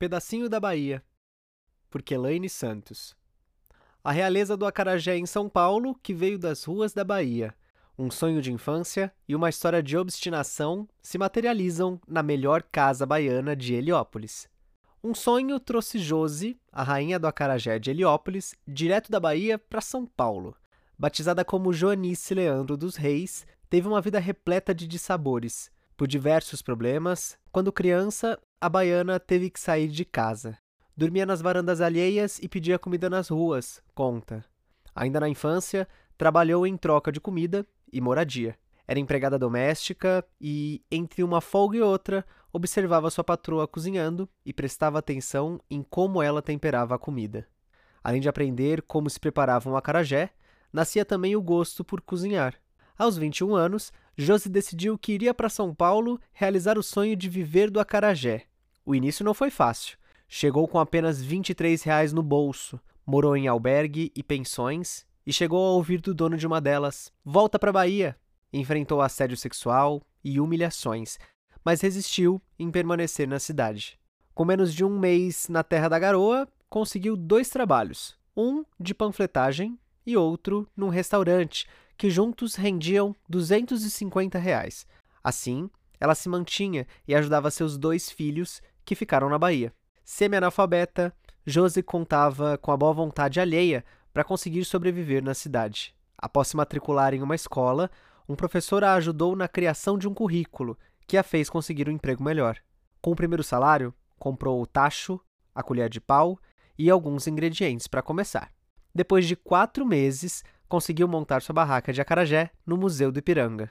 Pedacinho da Bahia, por Elaine Santos. A realeza do acarajé em São Paulo, que veio das ruas da Bahia. Um sonho de infância e uma história de obstinação se materializam na melhor casa baiana de Heliópolis. Um sonho trouxe Josi, a rainha do acarajé de Heliópolis, direto da Bahia para São Paulo. Batizada como Joanice Leandro dos Reis, teve uma vida repleta de dissabores. Por diversos problemas, quando criança, a baiana teve que sair de casa. Dormia nas varandas alheias e pedia comida nas ruas, conta. Ainda na infância, trabalhou em troca de comida e moradia. Era empregada doméstica e, entre uma folga e outra, observava sua patroa cozinhando e prestava atenção em como ela temperava a comida. Além de aprender como se preparava um acarajé, nascia também o gosto por cozinhar. Aos 21 anos, Josi decidiu que iria para São Paulo realizar o sonho de viver do acarajé. O início não foi fácil. Chegou com apenas 23 reais no bolso, morou em albergue e pensões e chegou a ouvir do dono de uma delas: Volta para Bahia! Enfrentou assédio sexual e humilhações, mas resistiu em permanecer na cidade. Com menos de um mês na Terra da Garoa, conseguiu dois trabalhos: um de panfletagem e outro num restaurante, que juntos rendiam 250 reais. Assim, ela se mantinha e ajudava seus dois filhos que ficaram na Bahia. Semi-analfabeta, Josi contava com a boa vontade alheia para conseguir sobreviver na cidade. Após se matricular em uma escola, um professor a ajudou na criação de um currículo que a fez conseguir um emprego melhor. Com o primeiro salário, comprou o tacho, a colher de pau e alguns ingredientes para começar. Depois de quatro meses, conseguiu montar sua barraca de acarajé no Museu do Ipiranga.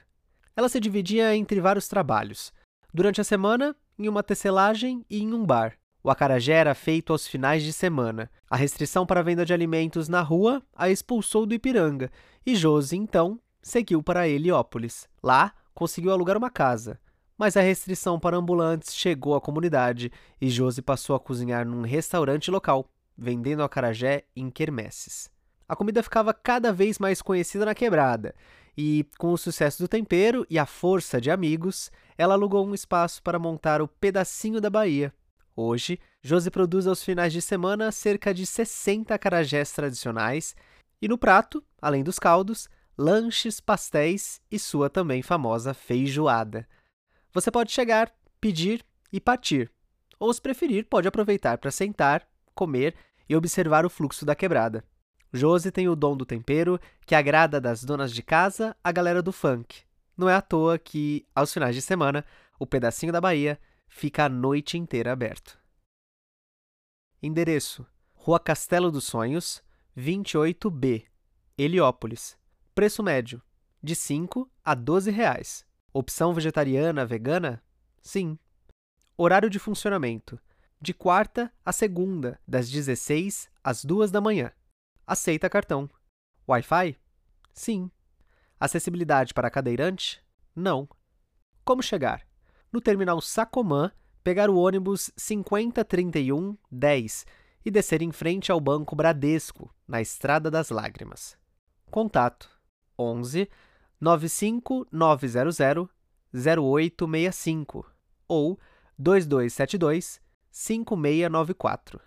Ela se dividia entre vários trabalhos. Durante a semana, em uma tecelagem e em um bar. O acarajé era feito aos finais de semana. A restrição para a venda de alimentos na rua a expulsou do Ipiranga e Josi, então, seguiu para Heliópolis. Lá, conseguiu alugar uma casa. Mas a restrição para ambulantes chegou à comunidade e Josi passou a cozinhar num restaurante local, vendendo acarajé em quermesses. A comida ficava cada vez mais conhecida na quebrada e, com o sucesso do tempero e a força de amigos, ela alugou um espaço para montar o Pedacinho da Bahia, Hoje, Josi produz aos finais de semana cerca de 60 acarajés tradicionais e no prato, além dos caldos, lanches, pastéis e sua também famosa feijoada. Você pode chegar, pedir e partir. Ou, se preferir, pode aproveitar para sentar, comer e observar o fluxo da quebrada. Josi tem o dom do tempero que agrada das donas de casa à galera do funk. Não é à toa que, aos finais de semana, o pedacinho da Bahia fica a noite inteira aberto. Endereço: Rua Castelo dos Sonhos, 28B, Heliópolis. Preço médio: de 5 a 12 reais. Opção vegetariana, vegana? Sim. Horário de funcionamento: de quarta a segunda, das 16 às 2 da manhã. Aceita cartão. Wi-Fi? Sim. Acessibilidade para cadeirante? Não. Como chegar? no terminal Sacomã, pegar o ônibus 5031 10 e descer em frente ao Banco Bradesco, na Estrada das Lágrimas. Contato 11 95900 0865 ou 2272 5694.